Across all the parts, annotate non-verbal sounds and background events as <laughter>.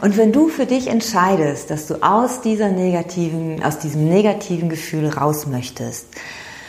Und wenn du für dich entscheidest, dass du aus dieser negativen, aus diesem negativen Gefühl raus möchtest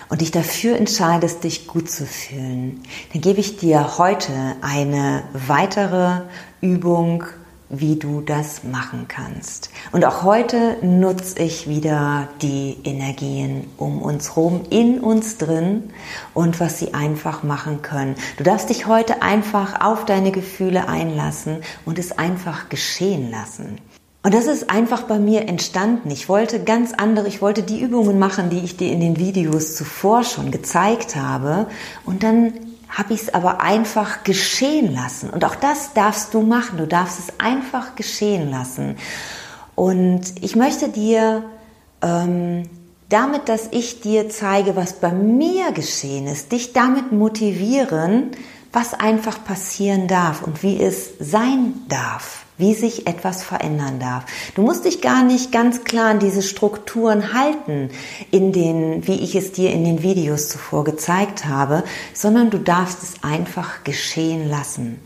und dich dafür entscheidest, dich gut zu fühlen, dann gebe ich dir heute eine weitere Übung wie du das machen kannst. Und auch heute nutze ich wieder die Energien um uns herum, in uns drin und was sie einfach machen können. Du darfst dich heute einfach auf deine Gefühle einlassen und es einfach geschehen lassen. Und das ist einfach bei mir entstanden. Ich wollte ganz andere, ich wollte die Übungen machen, die ich dir in den Videos zuvor schon gezeigt habe. Und dann habe ich es aber einfach geschehen lassen. Und auch das darfst du machen. Du darfst es einfach geschehen lassen. Und ich möchte dir ähm, damit, dass ich dir zeige, was bei mir geschehen ist, dich damit motivieren, was einfach passieren darf und wie es sein darf wie sich etwas verändern darf. Du musst dich gar nicht ganz klar an diese Strukturen halten, in den, wie ich es dir in den Videos zuvor gezeigt habe, sondern du darfst es einfach geschehen lassen.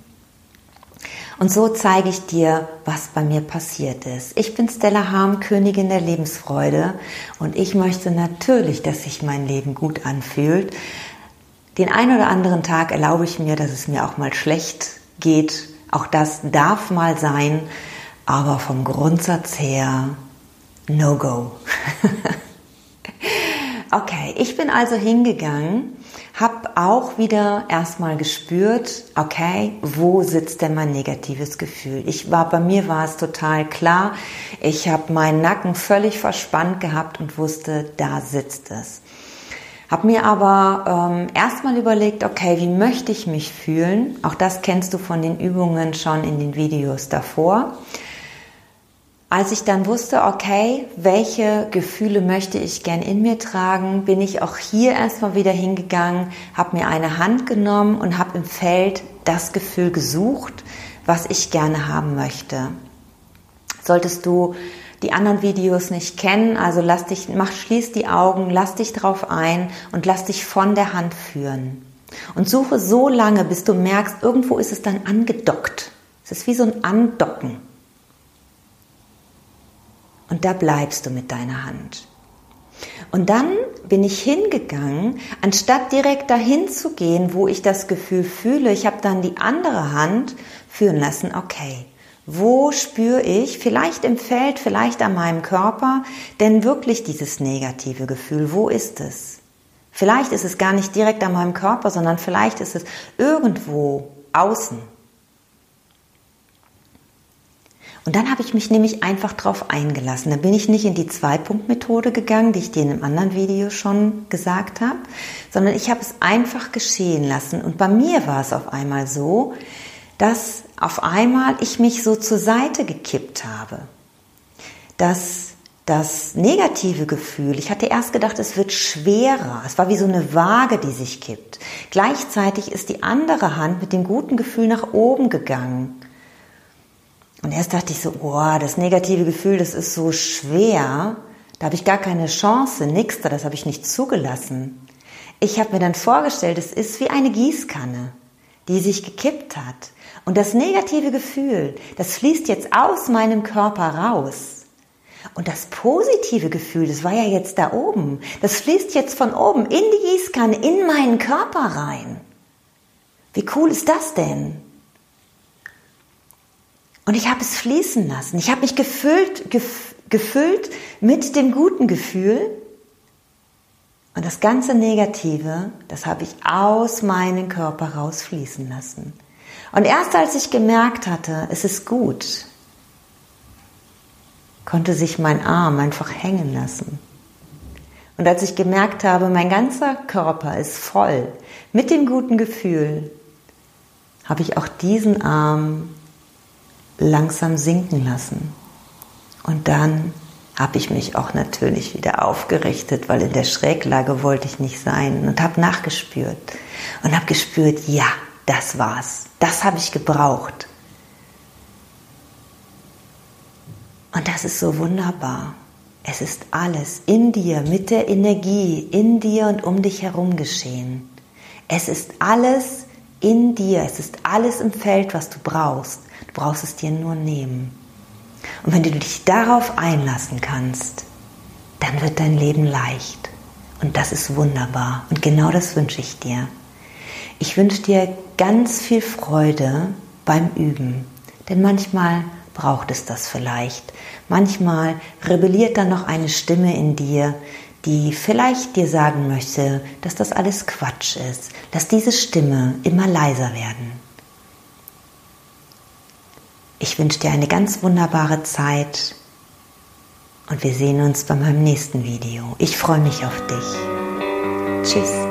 Und so zeige ich dir, was bei mir passiert ist. Ich bin Stella Harm, Königin der Lebensfreude und ich möchte natürlich, dass sich mein Leben gut anfühlt. Den einen oder anderen Tag erlaube ich mir, dass es mir auch mal schlecht geht, auch das darf mal sein, aber vom Grundsatz her no go. <laughs> okay, ich bin also hingegangen, habe auch wieder erstmal gespürt, okay, wo sitzt denn mein negatives Gefühl? Ich war bei mir war es total klar, ich habe meinen Nacken völlig verspannt gehabt und wusste, da sitzt es. Habe mir aber ähm, erstmal überlegt, okay, wie möchte ich mich fühlen? Auch das kennst du von den Übungen schon in den Videos davor. Als ich dann wusste, okay, welche Gefühle möchte ich gern in mir tragen, bin ich auch hier erstmal wieder hingegangen, habe mir eine Hand genommen und habe im Feld das Gefühl gesucht, was ich gerne haben möchte. Solltest du die anderen Videos nicht kennen, also lass dich, mach, schließ die Augen, lass dich drauf ein und lass dich von der Hand führen. Und suche so lange, bis du merkst, irgendwo ist es dann angedockt. Es ist wie so ein Andocken. Und da bleibst du mit deiner Hand. Und dann bin ich hingegangen, anstatt direkt dahin zu gehen, wo ich das Gefühl fühle, ich habe dann die andere Hand führen lassen, okay, wo spüre ich, vielleicht im Feld, vielleicht an meinem Körper, denn wirklich dieses negative Gefühl? Wo ist es? Vielleicht ist es gar nicht direkt an meinem Körper, sondern vielleicht ist es irgendwo außen. Und dann habe ich mich nämlich einfach drauf eingelassen. Da bin ich nicht in die Zwei-Punkt-Methode gegangen, die ich dir in einem anderen Video schon gesagt habe, sondern ich habe es einfach geschehen lassen. Und bei mir war es auf einmal so, dass auf einmal ich mich so zur Seite gekippt habe. Dass das negative Gefühl, ich hatte erst gedacht, es wird schwerer. Es war wie so eine Waage, die sich kippt. Gleichzeitig ist die andere Hand mit dem guten Gefühl nach oben gegangen. Und erst dachte ich so, oh, das negative Gefühl, das ist so schwer. Da habe ich gar keine Chance, nix da, das habe ich nicht zugelassen. Ich habe mir dann vorgestellt, es ist wie eine Gießkanne, die sich gekippt hat. Und das negative Gefühl, das fließt jetzt aus meinem Körper raus. Und das positive Gefühl, das war ja jetzt da oben, das fließt jetzt von oben in die Gießkanne, in meinen Körper rein. Wie cool ist das denn? Und ich habe es fließen lassen. Ich habe mich gefüllt, gef gefüllt mit dem guten Gefühl. Und das ganze Negative, das habe ich aus meinem Körper rausfließen lassen. Und erst als ich gemerkt hatte, es ist gut, konnte sich mein Arm einfach hängen lassen. Und als ich gemerkt habe, mein ganzer Körper ist voll mit dem guten Gefühl, habe ich auch diesen Arm langsam sinken lassen. Und dann habe ich mich auch natürlich wieder aufgerichtet, weil in der Schräglage wollte ich nicht sein und habe nachgespürt und habe gespürt, ja, das war's. Das habe ich gebraucht. Und das ist so wunderbar. Es ist alles in dir, mit der Energie, in dir und um dich herum geschehen. Es ist alles in dir, es ist alles im Feld, was du brauchst. Du brauchst es dir nur nehmen. Und wenn du dich darauf einlassen kannst, dann wird dein Leben leicht. Und das ist wunderbar. Und genau das wünsche ich dir. Ich wünsche dir ganz viel Freude beim Üben. Denn manchmal braucht es das vielleicht. Manchmal rebelliert dann noch eine Stimme in dir, die vielleicht dir sagen möchte, dass das alles Quatsch ist. Lass diese Stimme immer leiser werden. Ich wünsche dir eine ganz wunderbare Zeit und wir sehen uns bei meinem nächsten Video. Ich freue mich auf dich. Tschüss.